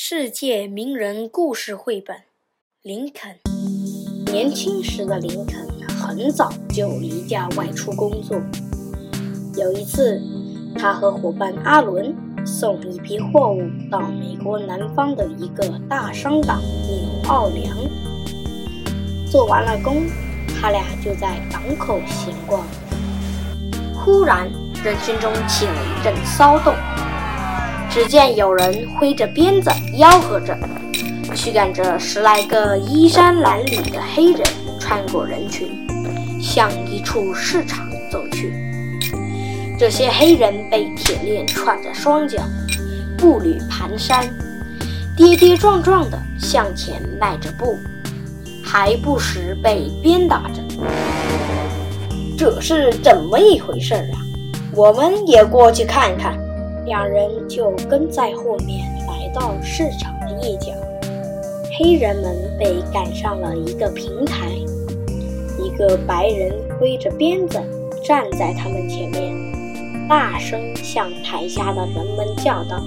世界名人故事绘本：林肯。年轻时的林肯很早就离家外出工作。有一次，他和伙伴阿伦送一批货物到美国南方的一个大商港纽奥良。做完了工，他俩就在港口闲逛。忽然，人群中起了一阵骚动。只见有人挥着鞭子，吆喝着，驱赶着十来个衣衫褴褛的黑人穿过人群，向一处市场走去。这些黑人被铁链串着双脚，步履蹒跚，跌跌撞撞地向前迈着步，还不时被鞭打着。这是怎么一回事啊？我们也过去看看。两人就跟在后面来到市场的一角，黑人们被赶上了一个平台，一个白人挥着鞭子站在他们前面，大声向台下的人们叫道：“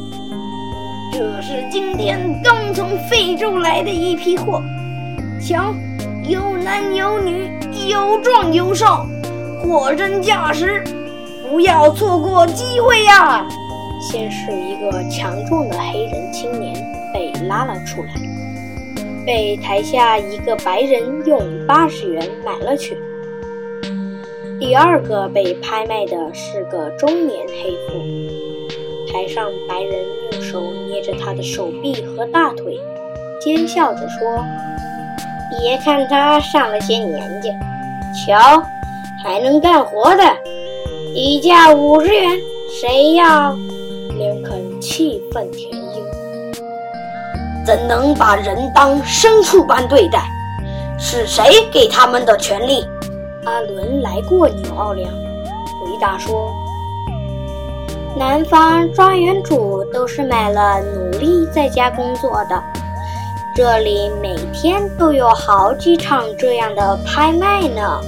这是今天刚从非洲来的一批货，瞧，有男有女，有壮有少，货真价实，不要错过机会呀！”先是一个强壮的黑人青年被拉了出来，被台下一个白人用八十元买了去。第二个被拍卖的是个中年黑妇，台上白人用手捏着他的手臂和大腿，奸笑着说：“别看他上了些年纪，瞧，还能干活的，底价五十元，谁要？”气愤填膺，怎能把人当牲畜般对待？是谁给他们的权利？阿伦来过纽奥良，回答说：“南方庄园主都是买了奴隶在家工作的，这里每天都有好几场这样的拍卖呢。”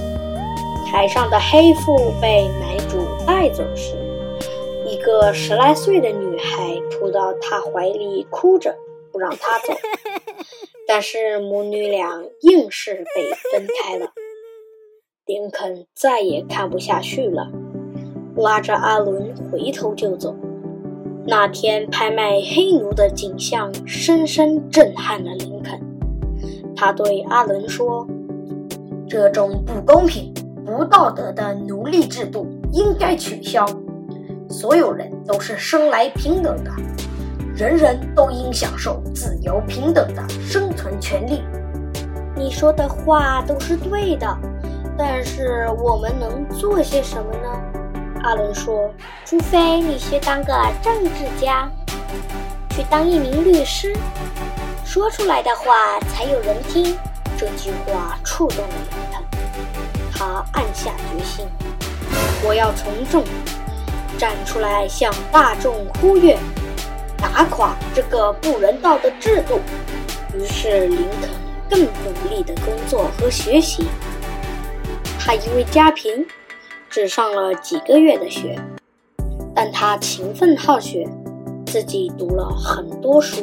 台上的黑妇被买主带走时。一个十来岁的女孩扑到他怀里，哭着不让他走，但是母女俩硬是被分开了。林肯再也看不下去了，拉着阿伦回头就走。那天拍卖黑奴的景象深深震撼了林肯。他对阿伦说：“这种不公平、不道德的奴隶制度应该取消。”所有人都是生来平等的，人人都应享受自由平等的生存权利。你说的话都是对的，但是我们能做些什么呢？阿伦说：“除非你去当个政治家，去当一名律师，说出来的话才有人听。”这句话触动了林肯，他暗下决心：“我要从众。”站出来向大众呼吁，打垮这个不人道的制度。于是林肯更努力的工作和学习。他因为家贫，只上了几个月的学，但他勤奋好学，自己读了很多书。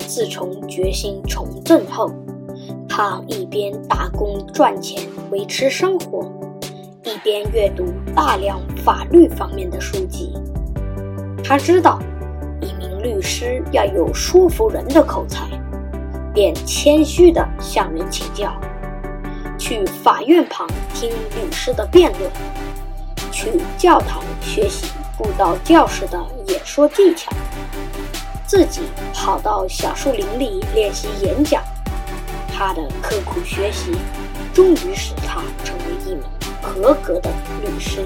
自从决心从政后，他一边打工赚钱维持生活。一边阅读大量法律方面的书籍，他知道一名律师要有说服人的口才，便谦虚地向人请教，去法院旁听律师的辩论，去教堂学习布道教师的演说技巧，自己跑到小树林里练习演讲。他的刻苦学习，终于使他成。合格的律师。